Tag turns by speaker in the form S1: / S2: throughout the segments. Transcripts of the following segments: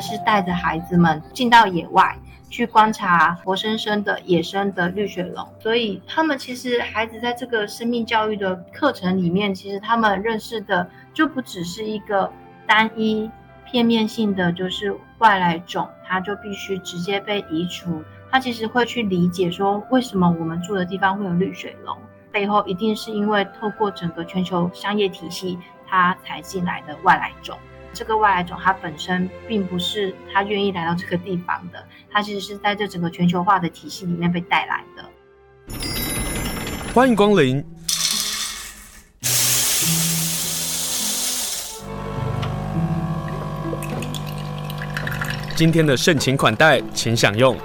S1: 是带着孩子们进到野外去观察活生生的野生的绿水龙，所以他们其实孩子在这个生命教育的课程里面，其实他们认识的就不只是一个单一片面性的，就是外来种，它就必须直接被移除。他其实会去理解说，为什么我们住的地方会有绿水龙，背后一定是因为透过整个全球商业体系，它才进来的外来种。这个外来种它本身并不是它愿意来到这个地方的，它其实是在这整个全球化的体系里面被带来的。
S2: 欢迎光临。今天的盛情款待，请享用。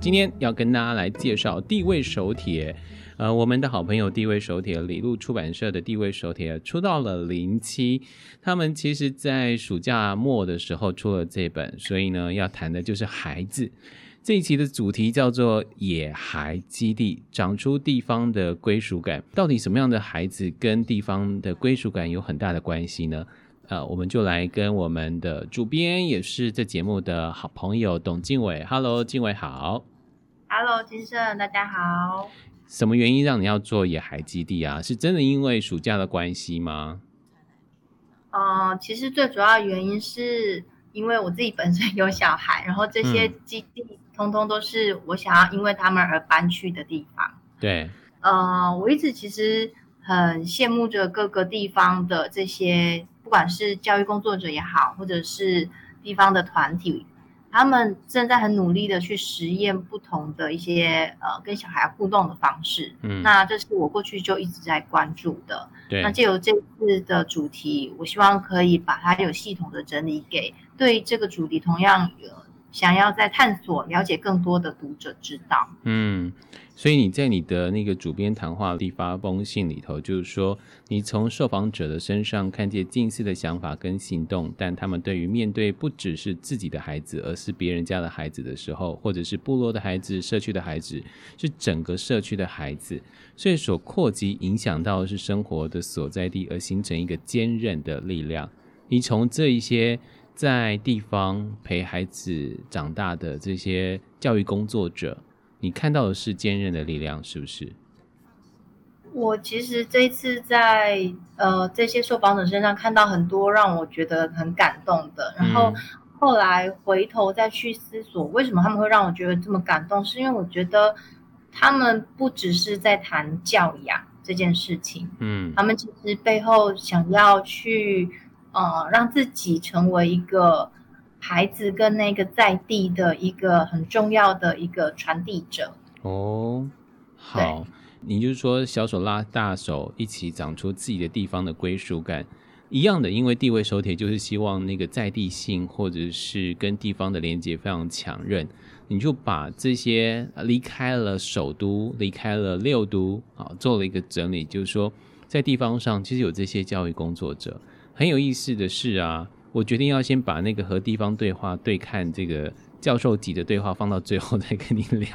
S3: 今天要跟大家来介绍地位手帖。呃，我们的好朋友地位手帖，李路出版社的地位手帖出到了零七，他们其实在暑假末的时候出了这本，所以呢，要谈的就是孩子。这一期的主题叫做“野孩基地”，长出地方的归属感。到底什么样的孩子跟地方的归属感有很大的关系呢？呃，我们就来跟我们的主编，也是这节目的好朋友董靖纬，Hello，靖纬好
S1: ，Hello，金盛，大家好。
S3: 什么原因让你要做野孩基地啊？是真的因为暑假的关系吗？
S1: 呃，其实最主要原因是因为我自己本身有小孩，然后这些基地通通都是我想要因为他们而搬去的地方。
S3: 对，
S1: 呃，我一直其实很羡慕着各个地方的这些，不管是教育工作者也好，或者是地方的团体。他们正在很努力的去实验不同的一些呃跟小孩互动的方式，嗯，那这是我过去就一直在关注的。
S3: 对，
S1: 那借由这次的主题，我希望可以把它有系统的整理给对这个主题同样有想要在探索了解更多的读者知道。
S3: 嗯。所以你在你的那个主编谈话里发封信里头，就是说你从受访者的身上看见近似的想法跟行动，但他们对于面对不只是自己的孩子，而是别人家的孩子的时候，或者是部落的孩子、社区的孩子，是整个社区的孩子，所以所扩及影响到的是生活的所在地，而形成一个坚韧的力量。你从这一些在地方陪孩子长大的这些教育工作者。你看到的是坚韧的力量，是不是？
S1: 我其实这一次在呃这些受访者身上看到很多让我觉得很感动的，然后后来回头再去思索，为什么他们会让我觉得这么感动？是因为我觉得他们不只是在谈教养这件事情，嗯，他们其实背后想要去呃让自己成为一个。孩子跟那个在地的一个很重要的一个传递者。
S3: 哦，好，你就是说小手拉大手，一起长出自己的地方的归属感。一样的，因为地位手帖就是希望那个在地性或者是跟地方的连接非常强韧，你就把这些离开了首都，离开了六都啊，做了一个整理，就是说在地方上其实有这些教育工作者，很有意思的是啊。我决定要先把那个和地方对话、对看这个教授级的对话放到最后再跟你聊，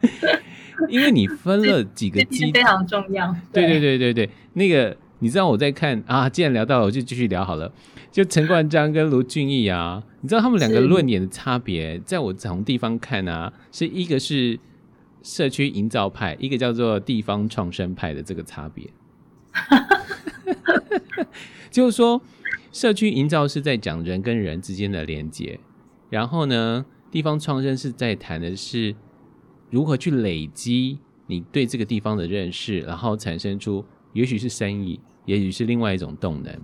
S3: 因为你分了几个基
S1: 非常重要。
S3: 对对对对对，那个你知道我在看啊，既然聊到了，我就继续聊好了。就陈冠章跟卢俊义啊，你知道他们两个论点的差别，在我从地方看啊，是一个是社区营造派，一个叫做地方创生派的这个差别，就是说。社区营造是在讲人跟人之间的连接，然后呢，地方创生是在谈的是如何去累积你对这个地方的认识，然后产生出也许是生意，也许是另外一种动能。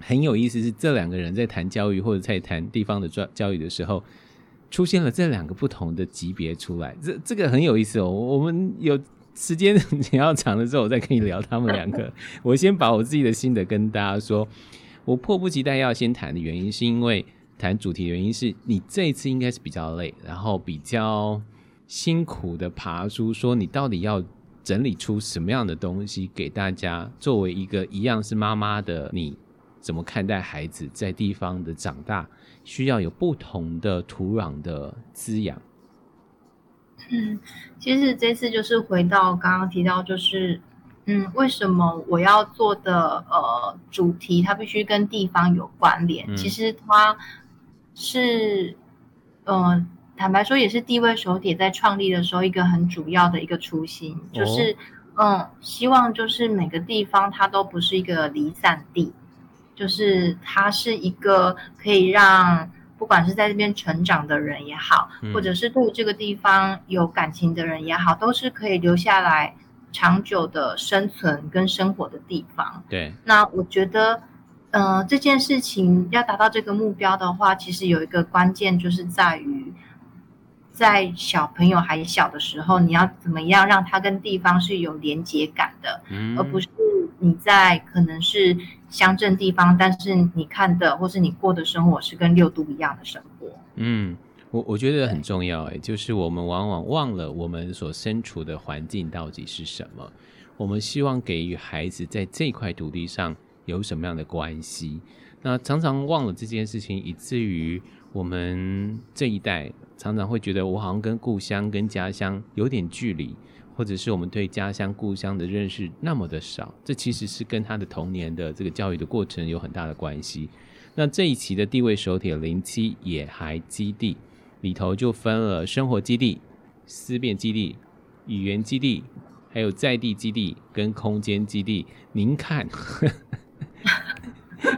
S3: 很有意思是这两个人在谈教育或者在谈地方的教教育的时候，出现了这两个不同的级别出来，这这个很有意思哦。我们有时间你要长了之后，我再跟你聊他们两个。我先把我自己的心得跟大家说。我迫不及待要先谈的原因，是因为谈主题的原因是你这一次应该是比较累，然后比较辛苦的爬出，说你到底要整理出什么样的东西给大家，作为一个一样是妈妈的你，怎么看待孩子在地方的长大，需要有不同的土壤的滋养。
S1: 嗯，其实这次就是回到刚刚提到，就是嗯，为什么我要做的呃主题它必须跟地方有关联？嗯、其实它是，嗯、呃，坦白说也是地位手帖在创立的时候一个很主要的一个初心，哦、就是嗯，希望就是每个地方它都不是一个离散地，就是它是一个可以让不管是在这边成长的人也好，嗯、或者是对这个地方有感情的人也好，都是可以留下来。长久的生存跟生活的地方，
S3: 对。
S1: 那我觉得，呃，这件事情要达到这个目标的话，其实有一个关键就是在于，在小朋友还小的时候，你要怎么样让他跟地方是有连结感的，嗯，而不是你在可能是乡镇地方，但是你看的或是你过的生活是跟六都一样的生活，
S3: 嗯。我我觉得很重要哎，就是我们往往忘了我们所身处的环境到底是什么。我们希望给予孩子在这块土地上有什么样的关系，那常常忘了这件事情，以至于我们这一代常常会觉得我好像跟故乡、跟家乡有点距离，或者是我们对家乡、故乡的认识那么的少。这其实是跟他的童年的这个教育的过程有很大的关系。那这一期的地位手帖零七野孩基地。里头就分了生活基地、思辨基地、语言基地，还有在地基地跟空间基地。您看，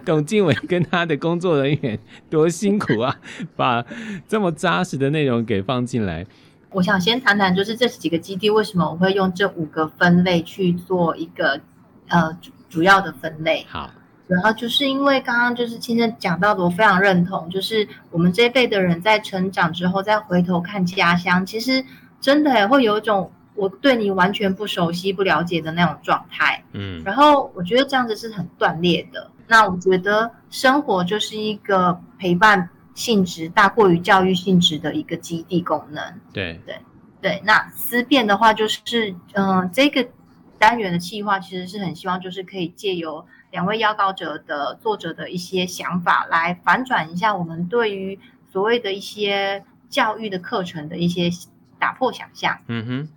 S3: 董静伟跟他的工作人员多辛苦啊，把这么扎实的内容给放进来。
S1: 我想先谈谈，就是这几个基地为什么我会用这五个分类去做一个呃主主要的分类。
S3: 好。
S1: 然后就是因为刚刚就是亲身讲到的，我非常认同，就是我们这一辈的人在成长之后再回头看家乡，其实真的也会有一种我对你完全不熟悉、不了解的那种状态。
S3: 嗯，
S1: 然后我觉得这样子是很断裂的。那我觉得生活就是一个陪伴性质大过于教育性质的一个基地功能。
S3: 对
S1: 对对。那思辨的话，就是嗯、呃，这个单元的计划其实是很希望就是可以借由。两位邀稿者的作者的一些想法，来反转一下我们对于所谓的一些教育的课程的一些打破想象。
S3: 嗯哼，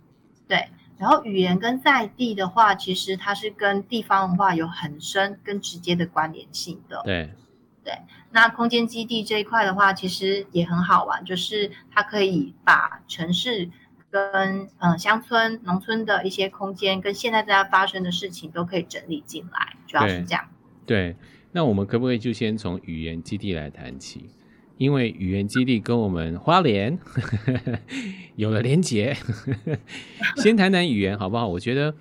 S1: 对。然后语言跟在地的话，其实它是跟地方文化有很深跟直接的关联性的。
S3: 对，
S1: 对。那空间基地这一块的话，其实也很好玩，就是它可以把城市。跟嗯乡村、农村的一些空间，跟现在在发生的事情都可以整理进来，主要是这样。
S3: 对，那我们可不可以就先从语言基地来谈起？因为语言基地跟我们花莲 有了连结，先谈谈语言好不好？我觉得。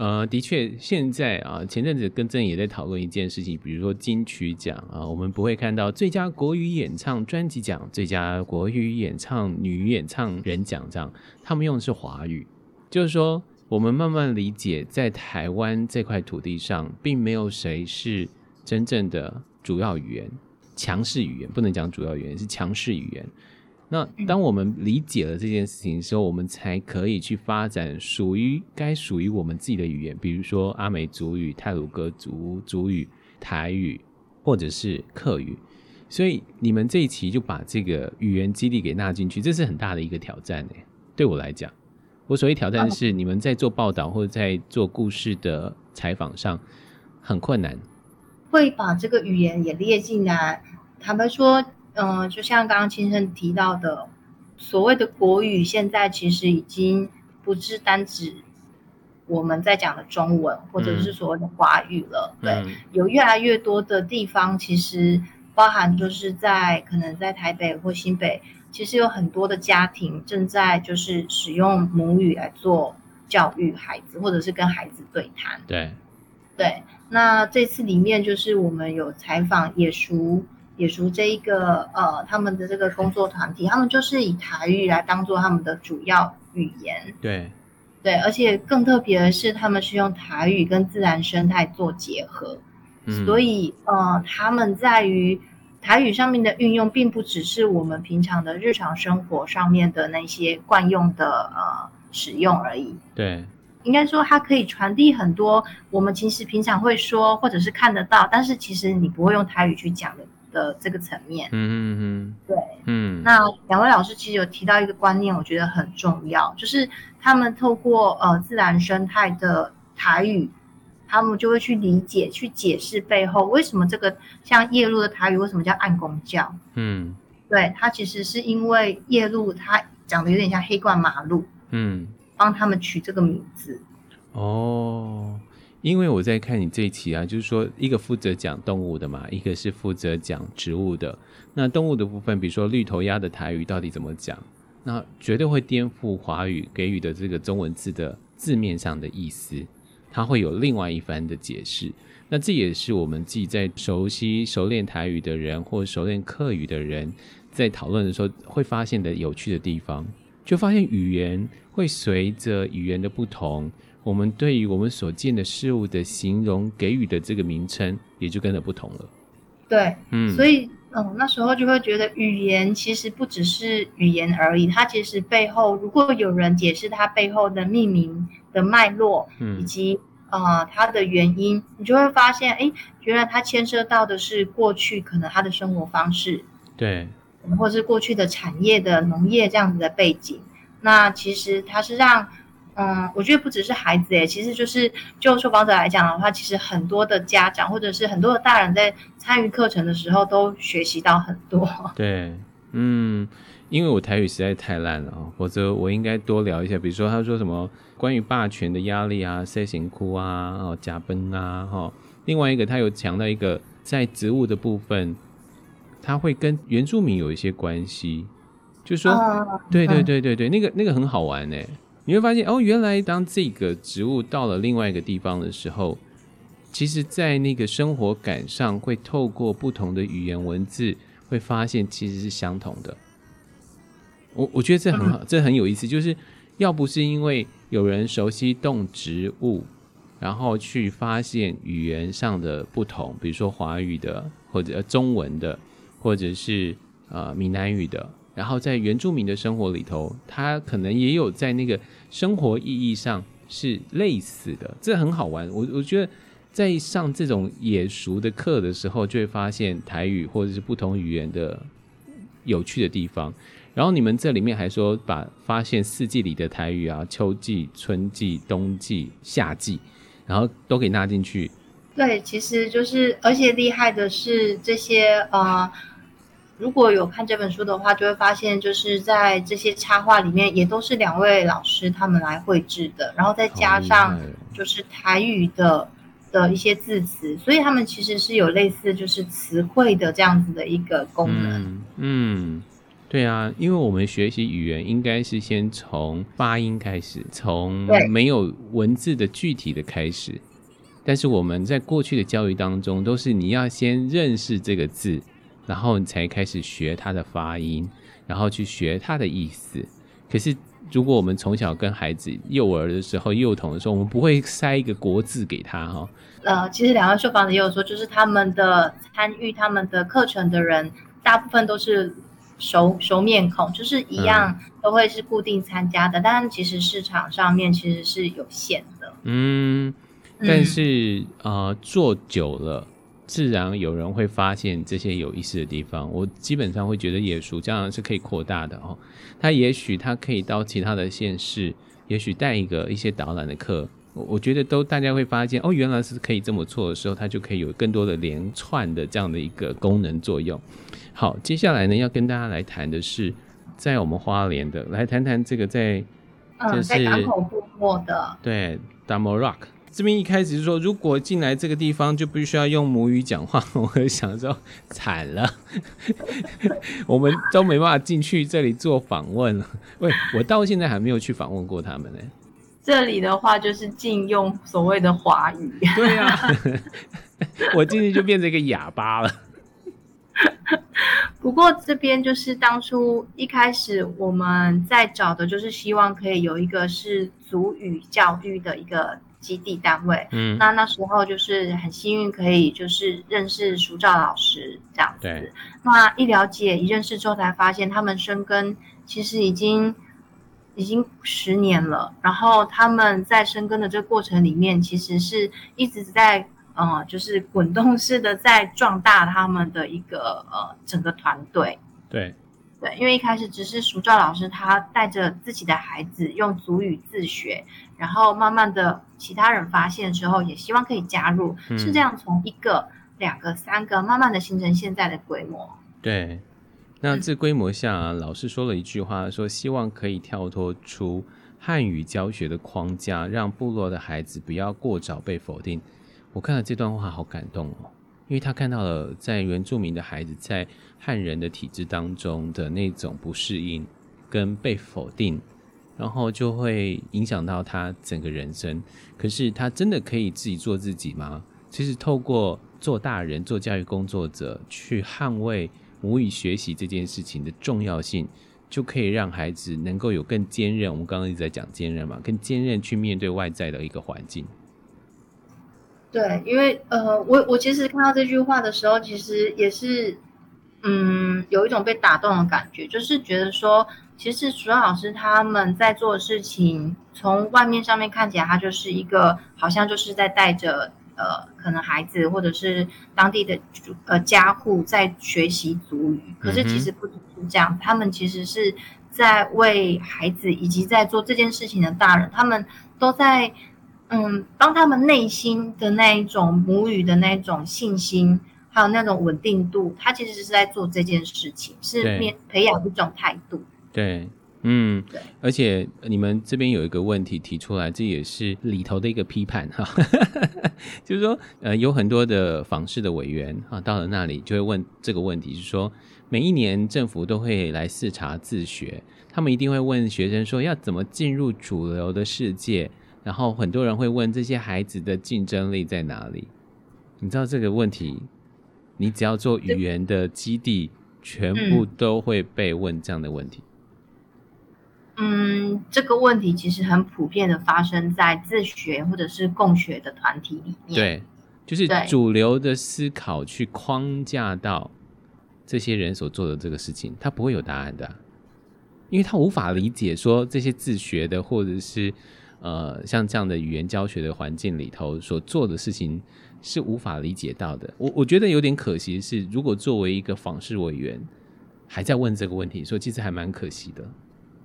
S3: 呃，的确，现在啊，前阵子跟郑也在讨论一件事情，比如说金曲奖啊，我们不会看到最佳国语演唱专辑奖、最佳国语演唱女演唱人奖这样，他们用的是华语，就是说，我们慢慢理解，在台湾这块土地上，并没有谁是真正的主要语言、强势语言，不能讲主要语言，是强势语言。那当我们理解了这件事情的时候，我们才可以去发展属于该属于我们自己的语言，比如说阿美族语、泰鲁格族族语、台语，或者是客语。所以你们这一期就把这个语言基地给纳进去，这是很大的一个挑战诶。对我来讲，我所谓挑战是你们在做报道或者在做故事的采访上很困难，
S1: 会把这个语言也列进来。坦白说。嗯，就像刚刚青生提到的，所谓的国语，现在其实已经不是单指我们在讲的中文，或者是所谓的华语了。嗯、对，有越来越多的地方，其实包含就是在可能在台北或新北，其实有很多的家庭正在就是使用母语来做教育孩子，或者是跟孩子对谈。
S3: 对，
S1: 对。那这次里面就是我们有采访野熟。野熟这一个呃，他们的这个工作团体，他们就是以台语来当做他们的主要语言。
S3: 对，
S1: 对，而且更特别的是，他们是用台语跟自然生态做结合。嗯，所以呃，他们在于台语上面的运用，并不只是我们平常的日常生活上面的那些惯用的呃使用而已。
S3: 对，
S1: 应该说它可以传递很多我们其实平常会说或者是看得到，但是其实你不会用台语去讲的。的这个层面，
S3: 嗯嗯嗯，
S1: 对，
S3: 嗯，
S1: 那两位老师其实有提到一个观念，我觉得很重要，就是他们透过呃自然生态的台语他们就会去理解、去解释背后为什么这个像夜路的台语为什么叫暗公教？
S3: 嗯，
S1: 对，它其实是因为夜路它长得有点像黑冠马路，
S3: 嗯，
S1: 帮他们取这个名字。
S3: 哦，因为我在看你这一期啊，就是说一个负责讲动物的嘛，一个是负责讲植物的。那动物的部分，比如说绿头鸭的台语到底怎么讲？那绝对会颠覆华语给予的这个中文字的字面上的意思，它会有另外一番的解释。那这也是我们自己在熟悉、熟练台语的人，或熟练客语的人，在讨论的时候会发现的有趣的地方。就发现语言会随着语言的不同，我们对于我们所见的事物的形容给予的这个名称，也就跟着不同了。
S1: 对，
S3: 嗯，
S1: 所以。嗯，那时候就会觉得语言其实不只是语言而已，它其实背后如果有人解释它背后的命名的脉络，嗯，以及呃它的原因，你就会发现，哎，原来它牵涉到的是过去可能他的生活方式，
S3: 对，
S1: 或是过去的产业的农业这样子的背景，那其实它是让。嗯，我觉得不只是孩子诶，其实就是就受访者来讲的话，其实很多的家长或者是很多的大人在参与课程的时候都学习到很多。
S3: 对，嗯，因为我台语实在太烂了啊，否则我应该多聊一下。比如说他说什么关于霸权的压力啊、C 型哭啊、哦加崩啊，哈。另外一个他有强调一个在植物的部分，他会跟原住民有一些关系，就说，嗯、对对对对对，那个那个很好玩诶。你会发现哦，原来当这个植物到了另外一个地方的时候，其实，在那个生活感上，会透过不同的语言文字，会发现其实是相同的。我我觉得这很好，这很有意思。就是要不是因为有人熟悉动植物，然后去发现语言上的不同，比如说华语的，或者中文的，或者是呃闽南语的。然后在原住民的生活里头，他可能也有在那个生活意义上是类似的，这很好玩。我我觉得在上这种野熟的课的时候，就会发现台语或者是不同语言的有趣的地方。然后你们这里面还说把发现四季里的台语啊，秋季、春季、冬季、夏季，然后都给纳进去。
S1: 对，其实就是而且厉害的是这些呃。如果有看这本书的话，就会发现，就是在这些插画里面，也都是两位老师他们来绘制的，然后再加上就是台语的的一些字词，所以他们其实是有类似就是词汇的这样子的一个功能。
S3: 嗯，嗯，对啊，因为我们学习语言应该是先从发音开始，从没有文字的具体的开始，但是我们在过去的教育当中，都是你要先认识这个字。然后你才开始学它的发音，然后去学它的意思。可是，如果我们从小跟孩子幼儿的时候、幼童的时候，我们不会塞一个国字给他哈。
S1: 呃，其实两位受访者也有说，就是他们的参与他们的课程的人，大部分都是熟熟面孔，就是一样都会是固定参加的。嗯、但其实市场上面其实是有限的。
S3: 嗯，但是啊、嗯呃，做久了。自然有人会发现这些有意思的地方。我基本上会觉得野熟这样是可以扩大的哦。他也许他可以到其他的县市，也许带一个一些导览的课。我我觉得都大家会发现哦，原来是可以这么做的时候，它就可以有更多的连串的这样的一个功能作用。好，接下来呢要跟大家来谈的是，在我们花莲的，来谈谈这个在，
S1: 嗯，
S3: 就是、
S1: 在港口部落的，
S3: 对，Damorousk。这边一开始是说，如果进来这个地方就必须要用母语讲话，我会想说 惨了，我们都没办法进去这里做访问了。喂，我到现在还没有去访问过他们呢。
S1: 这里的话就是禁用所谓的华语。
S3: 对啊，我进去就变成一个哑巴了。
S1: 不过这边就是当初一开始我们在找的，就是希望可以有一个是族语教育的一个。基地单位，嗯，那那时候就是很幸运，可以就是认识熟照老师这样子。对，那一了解一认识之后，才发现他们生根其实已经已经十年了。然后他们在生根的这个过程里面，其实是一直在呃，就是滚动式的在壮大他们的一个呃整个团队。
S3: 对，
S1: 对，因为一开始只是熟照老师他带着自己的孩子用足语自学，然后慢慢的其他人发现之后，也希望可以加入，嗯、是这样从一个、两个、三个，慢慢的形成现在的规模。
S3: 对，那这规模下、啊，老师说了一句话，说希望可以跳脱出汉语教学的框架，让部落的孩子不要过早被否定。我看了这段话，好感动哦。因为他看到了在原住民的孩子在汉人的体制当中的那种不适应跟被否定，然后就会影响到他整个人生。可是他真的可以自己做自己吗？其实透过做大人、做教育工作者去捍卫母语学习这件事情的重要性，就可以让孩子能够有更坚韧。我们刚刚一直在讲坚韧嘛，更坚韧去面对外在的一个环境。
S1: 对，因为呃，我我其实看到这句话的时候，其实也是，嗯，有一种被打动的感觉，就是觉得说，其实淑照老师他们在做的事情，从外面上面看起来，他就是一个好像就是在带着呃，可能孩子或者是当地的呃家户在学习族语，可是其实不只是这样，他们其实是在为孩子以及在做这件事情的大人，他们都在。嗯，帮他们内心的那一种母语的那种信心，还有那种稳定度，他其实是在做这件事情，是面培养一种态度。
S3: 对，嗯，对。而且你们这边有一个问题提出来，这也是里头的一个批判哈，就是说，呃，有很多的访视的委员啊，到了那里就会问这个问题，是说，每一年政府都会来视察自学，他们一定会问学生说，要怎么进入主流的世界。然后很多人会问这些孩子的竞争力在哪里？你知道这个问题，你只要做语言的基地，全部都会被问这样的问题。
S1: 嗯，这个问题其实很普遍的发生在自学或者是共学的团体里面。
S3: 对，就是主流的思考去框架到这些人所做的这个事情，他不会有答案的，因为他无法理解说这些自学的或者是。呃，像这样的语言教学的环境里头所做的事情是无法理解到的。我我觉得有点可惜是，如果作为一个访视委员还在问这个问题，说其实还蛮可惜的。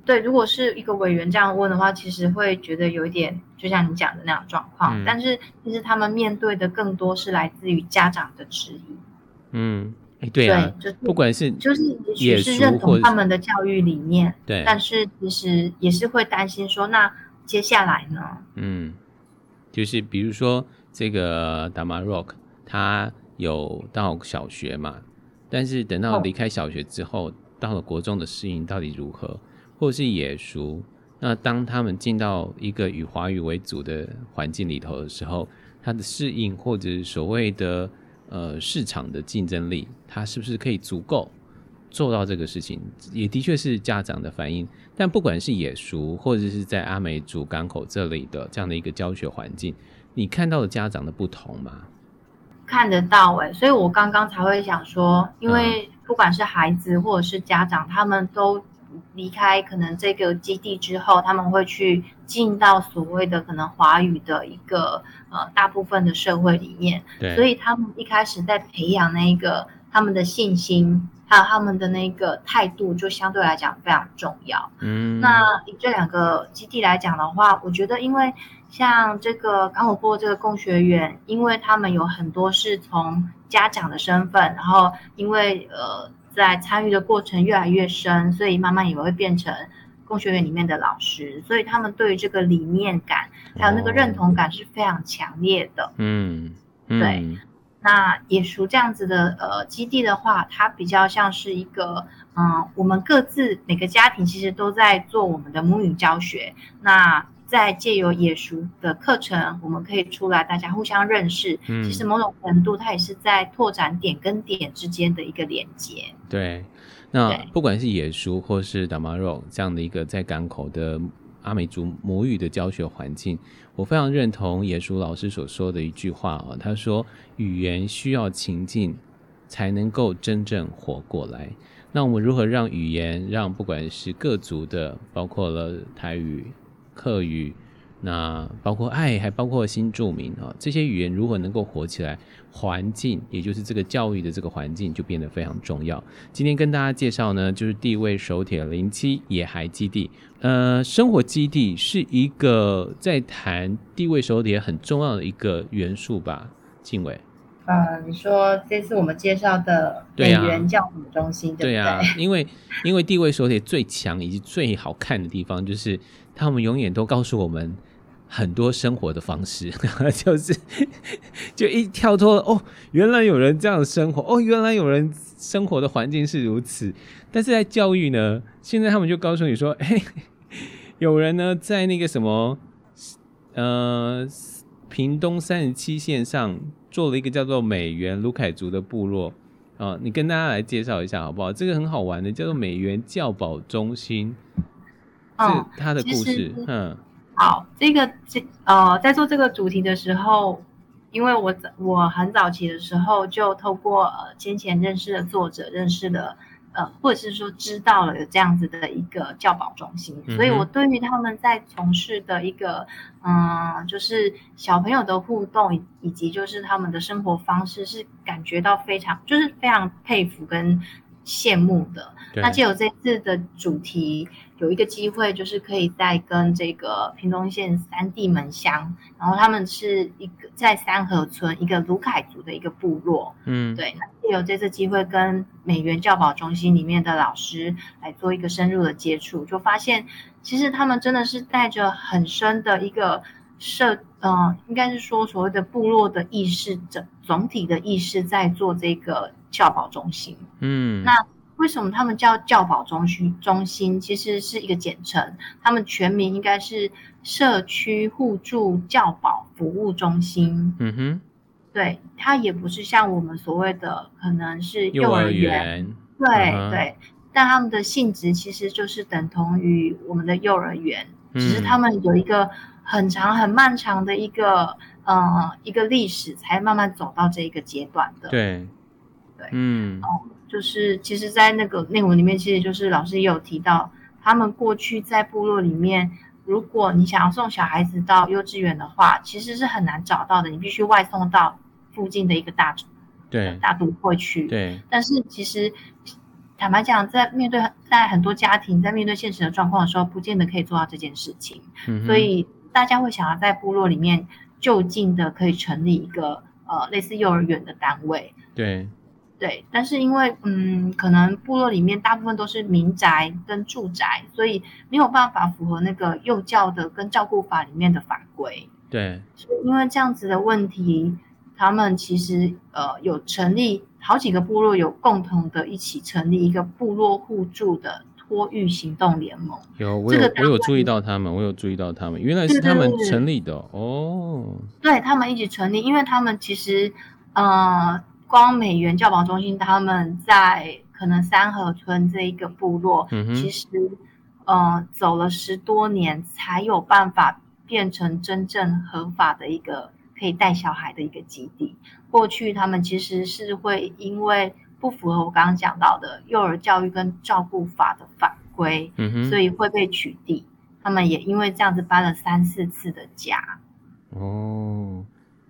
S1: 对，如果是一个委员这样问的话，其实会觉得有一点，就像你讲的那样状况。嗯。但是其实他们面对的更多是来自于家长的质疑。
S3: 嗯，哎，对啊，对，就是不管是
S1: 就是也许是认同他们的教育理念，
S3: 对，
S1: 但是其实也是会担心说那。接下来呢？
S3: 嗯，就是比如说这个 Damarok，他有到小学嘛，但是等到离开小学之后，哦、到了国中的适应到底如何？或是野熟，那当他们进到一个以华语为主的环境里头的时候，他的适应或者所谓的呃市场的竞争力，他是不是可以足够？做到这个事情，也的确是家长的反应。但不管是野熟，或者是在阿美族港口这里的这样的一个教学环境，你看到了家长的不同吗？
S1: 看得到哎、欸，所以我刚刚才会想说，因为不管是孩子或者是家长，他们都离开可能这个基地之后，他们会去进到所谓的可能华语的一个呃大部分的社会里面，对，所以他们一开始在培养那个他们的信心。还有他们的那个态度，就相对来讲非常重要。嗯，那以这两个基地来讲的话，我觉得，因为像这个港口部这个共学员，因为他们有很多是从家长的身份，然后因为呃在参与的过程越来越深，所以慢慢也会变成工学院里面的老师，所以他们对于这个理念感还有那个认同感是非常强烈的。嗯，嗯对。那野叔这样子的呃基地的话，它比较像是一个，嗯，我们各自每个家庭其实都在做我们的母语教学。那在借由野叔的课程，我们可以出来大家互相认识。嗯，其实某种程度，它也是在拓展点跟点之间的一个连接。
S3: 对，那不管是野叔或是 Damaro 这样的一个在港口的。阿美族母语的教学环境，我非常认同野叔老师所说的一句话啊，他说语言需要情境才能够真正活过来。那我们如何让语言让不管是各族的，包括了台语、客语、那包括爱，还包括新住民啊，这些语言如何能够活起来，环境也就是这个教育的这个环境就变得非常重要。今天跟大家介绍呢，就是地位手铁零七野孩基地，呃，生活基地是一个在谈地位手铁很重要的一个元素吧，静伟。
S1: 呃，你说这次我们介绍的美元教育中心，对，啊、
S3: 因为因为地位手帖最强以及最好看的地方，就是他们永远都告诉我们。很多生活的方式，就是 就一跳脱哦，原来有人这样生活哦，原来有人生活的环境是如此。但是在教育呢，现在他们就告诉你说，哎，有人呢在那个什么，呃，屏东三十七线上做了一个叫做美元卢凯族的部落啊，你跟大家来介绍一下好不好？这个很好玩的，叫做美元教保中心，是他的故事，嗯。
S1: 好，这个这呃，在做这个主题的时候，因为我我很早期的时候就透过呃先前认识的作者认识的呃，或者是说知道了有这样子的一个教保中心，嗯、所以我对于他们在从事的一个嗯、呃，就是小朋友的互动以及就是他们的生活方式是感觉到非常就是非常佩服跟羡慕的。那借由这次的主题。有一个机会，就是可以再跟这个屏东县三地门乡，然后他们是一个在三河村一个卢凯族的一个部落，嗯，对，那有这次机会跟美元教保中心里面的老师来做一个深入的接触，就发现其实他们真的是带着很深的一个社，呃，应该是说所谓的部落的意识，整总体的意识在做这个教保中心，嗯，那。为什么他们叫教保中心？中心其实是一个简称，他们全名应该是社区互助教保服务中心。嗯哼，对，它也不是像我们所谓的可能是幼儿园，对、uh-huh. 对，但他们的性质其实就是等同于我们的幼儿园，嗯、只是他们有一个很长很漫长的一个呃一个历史，才慢慢走到这一个阶段的。对，对，嗯。哦就是，其实，在那个内文里面，其实就是老师也有提到，他们过去在部落里面，如果你想要送小孩子到幼稚园的话，其实是很难找到的，你必须外送到附近的一个大对大都会去。对。但是其实坦白讲，在面对在很多家庭在面对现实的状况的时候，不见得可以做到这件事情。嗯。所以大家会想要在部落里面就近的可以成立一个呃类似幼儿园的单位。对。对，但是因为嗯，可能部落里面大部分都是民宅跟住宅，所以没有办法符合那个幼教的跟照顾法里面的法规。对，因为这样子的问题，他们其实呃有成立好几个部落，有共同的一起成立一个部落互助的托育行动联盟。有，我有、这个、我有注意到他们，我有注意到他们，原来是他们成立的哦。对，他们一起成立，因为他们其实呃。光美元教保中心，他们在可能三河村这一个部落，嗯、其实呃走了十多年，才有办法变成真正合法的一个可以带小孩的一个基地。过去他们其实是会因为不符合我刚刚讲到的幼儿教育跟照顾法的法规，嗯，所以会被取缔。他们也因为这样子搬了三四次的家。哦。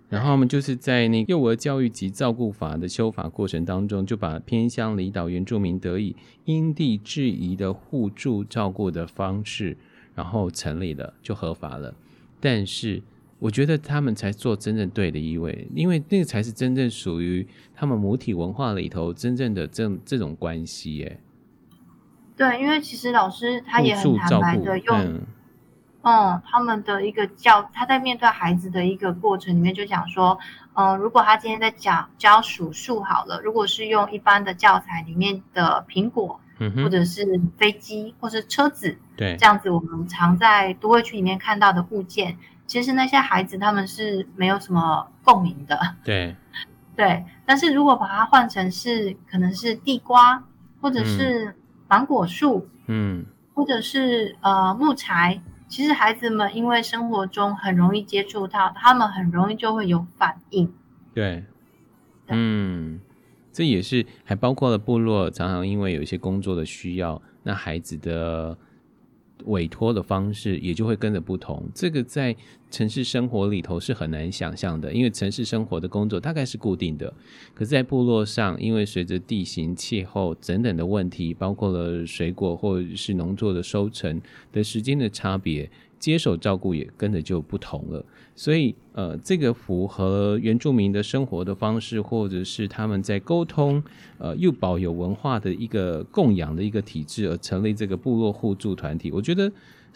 S1: 然后他们就是在那幼儿教育及照顾法的修法过程当中，就把偏乡离岛原住民得以因地制宜的互助照顾的方式，然后成立了，就合法了。但是我觉得他们才做真正对的一位，因为那个才是真正属于他们母体文化里头真正的这这种关系耶。对，因为其实老师他也很坦白的用。嗯嗯，他们的一个教，他在面对孩子的一个过程里面就讲说，嗯，如果他今天在讲教数数好了，如果是用一般的教材里面的苹果，嗯，或者是飞机，或是车子，对，这样子我们常在都会区里面看到的物件，其实那些孩子他们是没有什么共鸣的，对，对。但是如果把它换成是可能是地瓜，或者是芒果树，嗯，或者是呃木材。其实孩子们因为生活中很容易接触到，他们很容易就会有反应。对，嗯，这也是还包括了部落常常因为有一些工作的需要，那孩子的
S3: 委托的方式也就会跟着不同。这个在城市生活里头是很难想象的，因为城市生活的工作大概是固定的。可是，在部落上，因为随着地形、气候等等的问题，包括了水果或是农作的收成的时间的差别，接手照顾也跟着就不同了。所以，呃，这个符合原住民的生活的方式，或者是他们在沟通，呃，又保有文化的一个供养的一个体制，而成立这个部落互助团体，我觉得。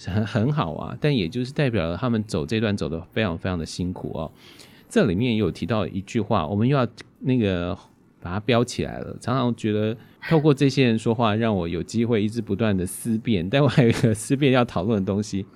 S3: 很很好啊，但也就是代表了他们走这段走得非常非常的辛苦哦。这里面有提到一句话，我们又要那个把它标起来了。常常觉得透过这些人说话，让我有机会一直不断的思辨。但我还有一个思辨要讨论的东西。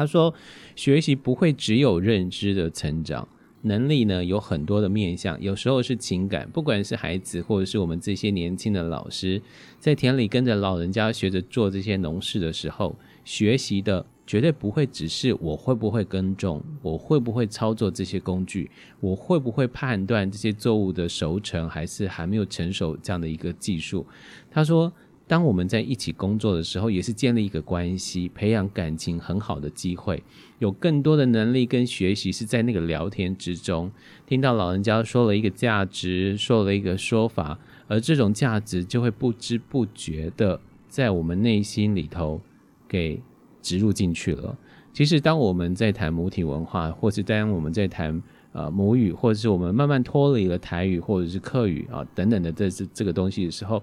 S3: 他说，学习不会只有认知的成长，能力呢有很多的面向，有时候是情感，不管是孩子或者是我们这些年轻的老师，在田里跟着老人家学着做这些农事的时候。学习的绝对不会只是我会不会耕种，我会不会操作这些工具，我会不会判断这些作物的熟成还是还没有成熟这样的一个技术。他说，当我们在一起工作的时候，也是建立一个关系、培养感情很好的机会。有更多的能力跟学习是在那个聊天之中，听到老人家说了一个价值，说了一个说法，而这种价值就会不知不觉的在我们内心里头。给植入进去了。其实，当我们在谈母体文化，或是当我们在谈呃母语，或者是我们慢慢脱离了台语或者是客语啊等等的这这这个东西的时候，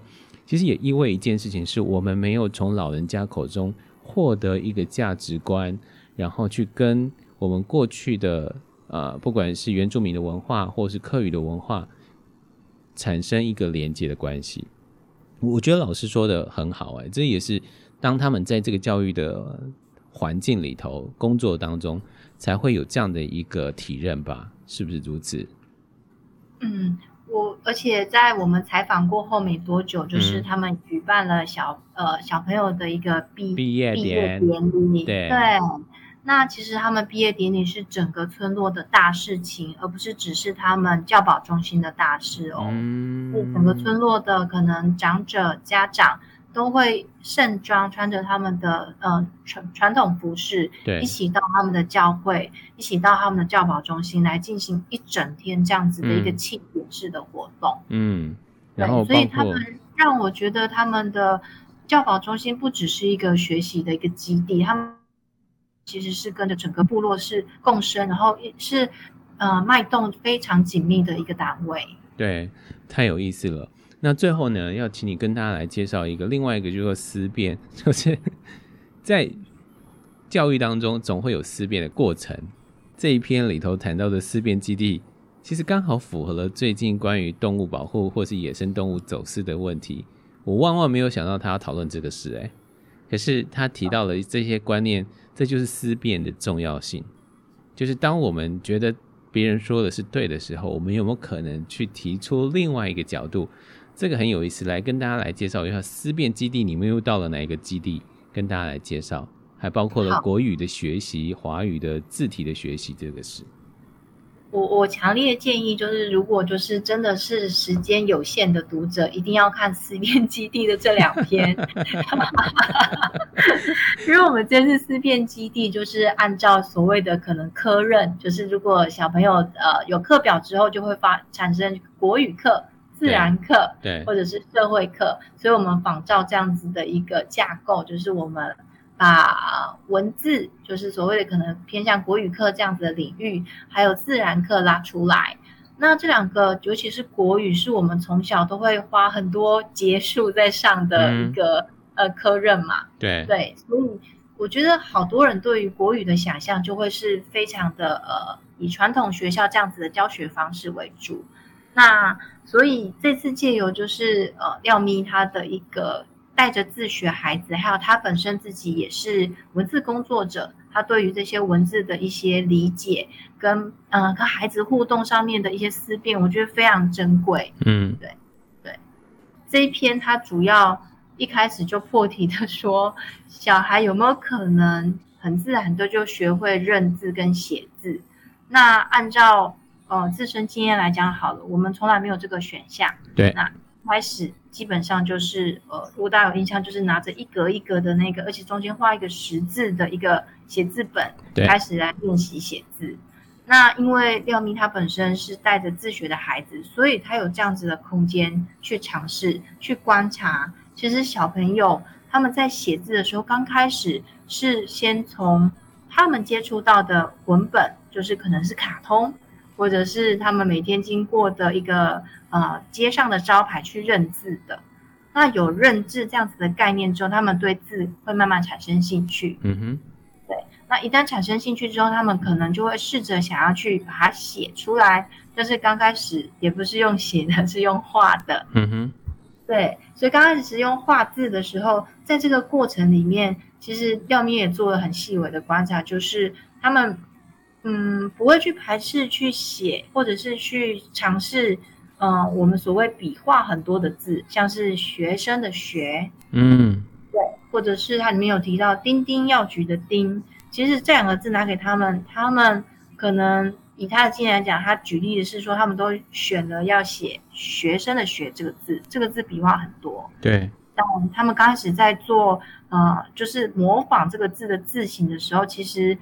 S3: 其实也意味一件事情，是我们没有从老人家口中获得一个价值观，然后去跟我们过去的呃不管是原住民的文化，或是客语的文化，产生一个连接的关系。我觉得老师说的很好，哎，这也是。当他们在这个教育的环境里头工作当中，才会有这样的一个体认吧？是不是如此？
S1: 嗯，我而且在我们采访过后没多久，就是他们举办了小、嗯、呃小朋友的一个毕毕业典礼。对对，那其实他们毕业典礼是整个村落的大事情，而不是只是他们教保中心的大事哦。嗯，整个村落的可能长者家长。都会盛装穿着他们的呃传传统服饰，对，一起到他们的教会，一起到他们的教保中心来进行一整天这样子的一个庆典式的活动。嗯，然后所以他们让我觉得他们的教保中心不只是一个学习的一个基地，他们其实是跟着整个部落是共生，然后也是呃脉动非常紧密的一个单位。对，太有意思了。那最后呢，要请你跟大家来介绍一个另外一个，就是思辨，就是在教育当中总会有思辨的过程。这一篇里头谈到的思辨基地，其实刚好符合了最近关于动物保护或是野生动物走私的问题。我万万没有想到他要讨论这个事，哎，可是他提到了这些观念，这就是思辨的重要性。就是当我们觉得别人说的是对的时候，我们有没有可能去提出另外一个角度？这个很有意思，来跟大家来介绍一下思辨基地。你们又到了哪一个基地？跟大家来介绍，还包括了国语的学习、华语的字体的学习，这个是。我我强烈建议，就是如果就是真的是时间有限的读者，一定要看思辨基地的这两篇。因为我们这次思辨基地就是按照所谓的可能科任，就是如果小朋友呃有课表之后，就会发产生国语课。自然课，对，或者是社会课，所以我们仿照这样子的一个架构，就是我们把文字，就是所谓的可能偏向国语课这样子的领域，还有自然课拉出来。那这两个，尤其是国语，是我们从小都会花很多节数在上的一个、嗯、呃科任嘛。对对，所以我觉得好多人对于国语的想象，就会是非常的呃，以传统学校这样子的教学方式为主。那所以这次借由就是呃廖咪他的一个带着自学孩子，还有他本身自己也是文字工作者，他对于这些文字的一些理解跟呃跟孩子互动上面的一些思辨，我觉得非常珍贵。嗯，对对，这一篇他主要一开始就破题的说，小孩有没有可能很自然的就学会认字跟写字？那按照呃，自身经验来讲好了，我们从来没有这个选项。对，那开始基本上就是呃，如果大家有印象，就是拿着一格一格的那个，而且中间画一个十字的一个写字本，开始来练习写字。那因为廖咪他本身是带着自学的孩子，所以他有这样子的空间去尝试、去观察。其实小朋友他们在写字的时候，刚开始是先从他们接触到的文本，就是可能是卡通，或者是他们每天经过的一个呃街上的招牌去认字的。那有认字这样子的概念之后，他们对字会慢慢产生兴趣。
S3: 嗯哼。
S1: 对那一旦产生兴趣之后，他们可能就会试着想要去把它写出来，但是刚开始也不是用写的，是用画的。
S3: 嗯哼，
S1: 对，所以刚开始是用画字的时候，在这个过程里面，其实廖咪也做了很细微的观察，就是他们嗯不会去排斥去写，或者是去尝试，嗯、呃，我们所谓笔画很多的字，像是学生的学，
S3: 嗯，
S1: 对，或者是它里面有提到丁丁药局的丁。其实这两个字拿给他们，他们可能以他的经验来讲，他举例的是说，他们都选了要写“学生”的“学”这个字，这个字笔画很多。
S3: 对。
S1: 但他们刚开始在做呃，就是模仿这个字的字形的时候，其实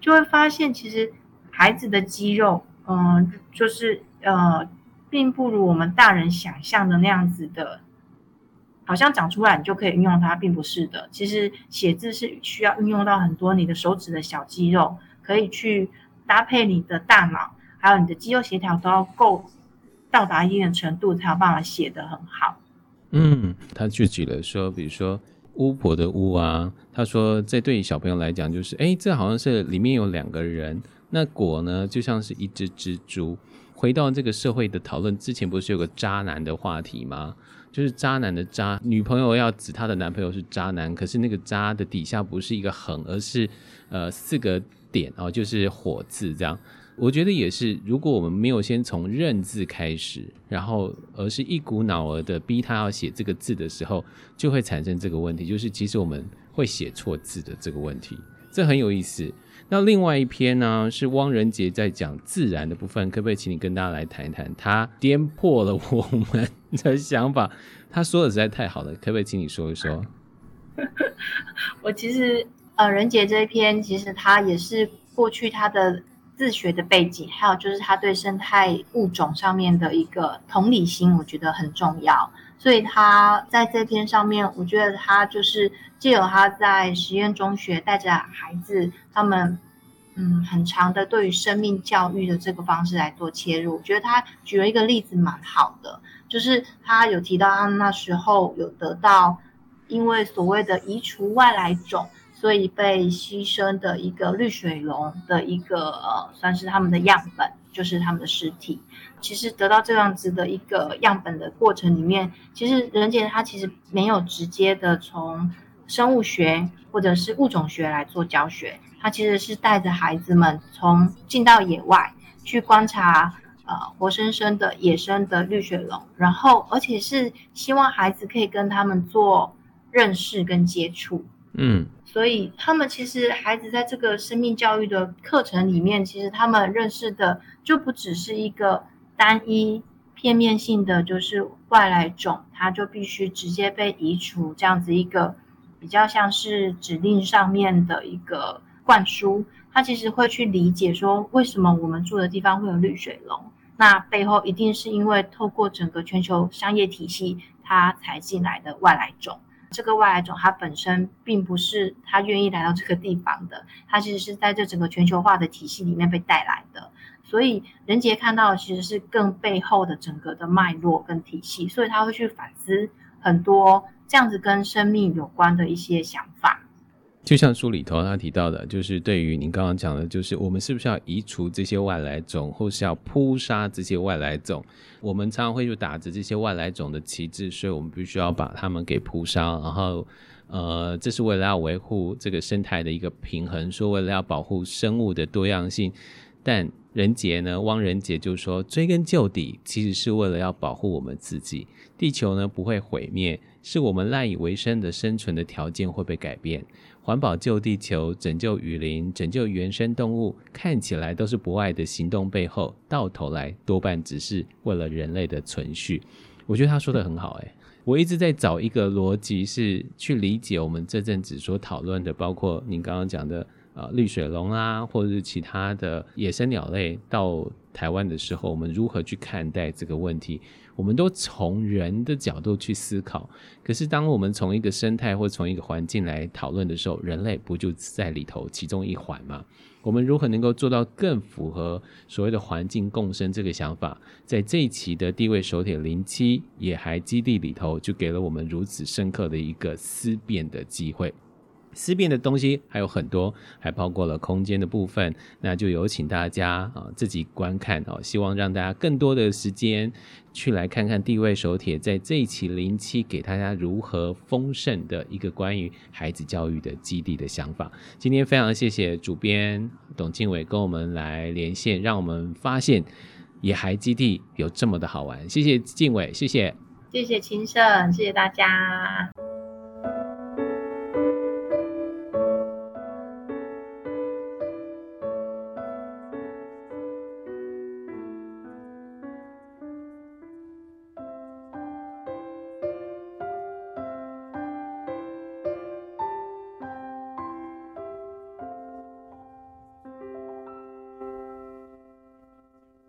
S1: 就会发现，其实孩子的肌肉，嗯、就是呃，并不如我们大人想象的那样子的。好像长出来你就可以运用它，并不是的。其实写字是需要运用到很多你的手指的小肌肉，可以去搭配你的大脑，还有你的肌肉协调都要够到达一定的程度，才有办法写得很好。
S3: 嗯，他就举了说，比如说巫婆的巫啊，他说这对于小朋友来讲就是，哎，这好像是里面有两个人，那果呢就像是一只蜘蛛。回到这个社会的讨论，之前不是有个渣男的话题吗？就是渣男的渣，女朋友要指她的男朋友是渣男，可是那个渣的底下不是一个横，而是呃四个点哦，就是火字这样。我觉得也是，如果我们没有先从认字开始，然后而是一股脑儿的逼他要写这个字的时候，就会产生这个问题，就是其实我们会写错字的这个问题，这很有意思。那另外一篇呢，是汪仁杰在讲自然的部分，可不可以请你跟大家来谈一谈？他颠破了我们的想法，他说的实在太好了，可不可以请你说一说？
S1: 我其实呃，仁杰这一篇其实他也是过去他的自学的背景，还有就是他对生态物种上面的一个同理心，我觉得很重要。所以他在这篇上面，我觉得他就是借由他在实验中学带着孩子，他们嗯很长的对于生命教育的这个方式来做切入。我觉得他举了一个例子蛮好的，就是他有提到他那时候有得到因为所谓的移除外来种，所以被牺牲的一个绿水龙的一个呃算是他们的样本，就是他们的尸体。其实得到这样子的一个样本的过程里面，其实仁杰他其实没有直接的从生物学或者是物种学来做教学，他其实是带着孩子们从进到野外去观察呃活生生的野生的绿水龙，然后而且是希望孩子可以跟他们做认识跟接触，
S3: 嗯，
S1: 所以他们其实孩子在这个生命教育的课程里面，其实他们认识的就不只是一个。单一片面性的就是外来种，它就必须直接被移除，这样子一个比较像是指令上面的一个灌输，他其实会去理解说，为什么我们住的地方会有绿水龙，那背后一定是因为透过整个全球商业体系，它才进来的外来种。这个外来种它本身并不是它愿意来到这个地方的，它其实是在这整个全球化的体系里面被带来的。所以人杰看到的其实是更背后的整个的脉络跟体系，所以他会去反思很多这样子跟生命有关的一些想法。
S3: 就像书里头他提到的，就是对于您刚刚讲的，就是我们是不是要移除这些外来种，或是要扑杀这些外来种？我们常常会就打着这些外来种的旗帜，所以我们必须要把它们给扑杀，然后呃，这是为了要维护这个生态的一个平衡，说为了要保护生物的多样性，但。人杰呢，汪仁杰就说，追根究底，其实是为了要保护我们自己。地球呢不会毁灭，是我们赖以为生的生存的条件会被改变。环保救地球、拯救雨林、拯救原生动物，看起来都是博爱的行动，背后到头来多半只是为了人类的存续。我觉得他说的很好，诶。我一直在找一个逻辑，是去理解我们这阵子所讨论的，包括您刚刚讲的。啊，绿水龙啊，或者是其他的野生鸟类到台湾的时候，我们如何去看待这个问题？我们都从人的角度去思考。可是，当我们从一个生态或从一个环境来讨论的时候，人类不就在里头其中一环吗？我们如何能够做到更符合所谓的环境共生这个想法？在这一期的地位手帖零七野孩基地里头，就给了我们如此深刻的一个思辨的机会。思辨的东西还有很多，还包括了空间的部分，那就有请大家啊自己观看哦。希望让大家更多的时间去来看看地位手帖在这一期零七给大家如何丰盛的一个关于孩子教育的基地的想法。今天非常谢谢主编董敬伟跟我们来连线，让我们发现野孩基地有这么的好玩。谢谢敬伟，谢谢，
S1: 谢谢清盛，谢谢大家。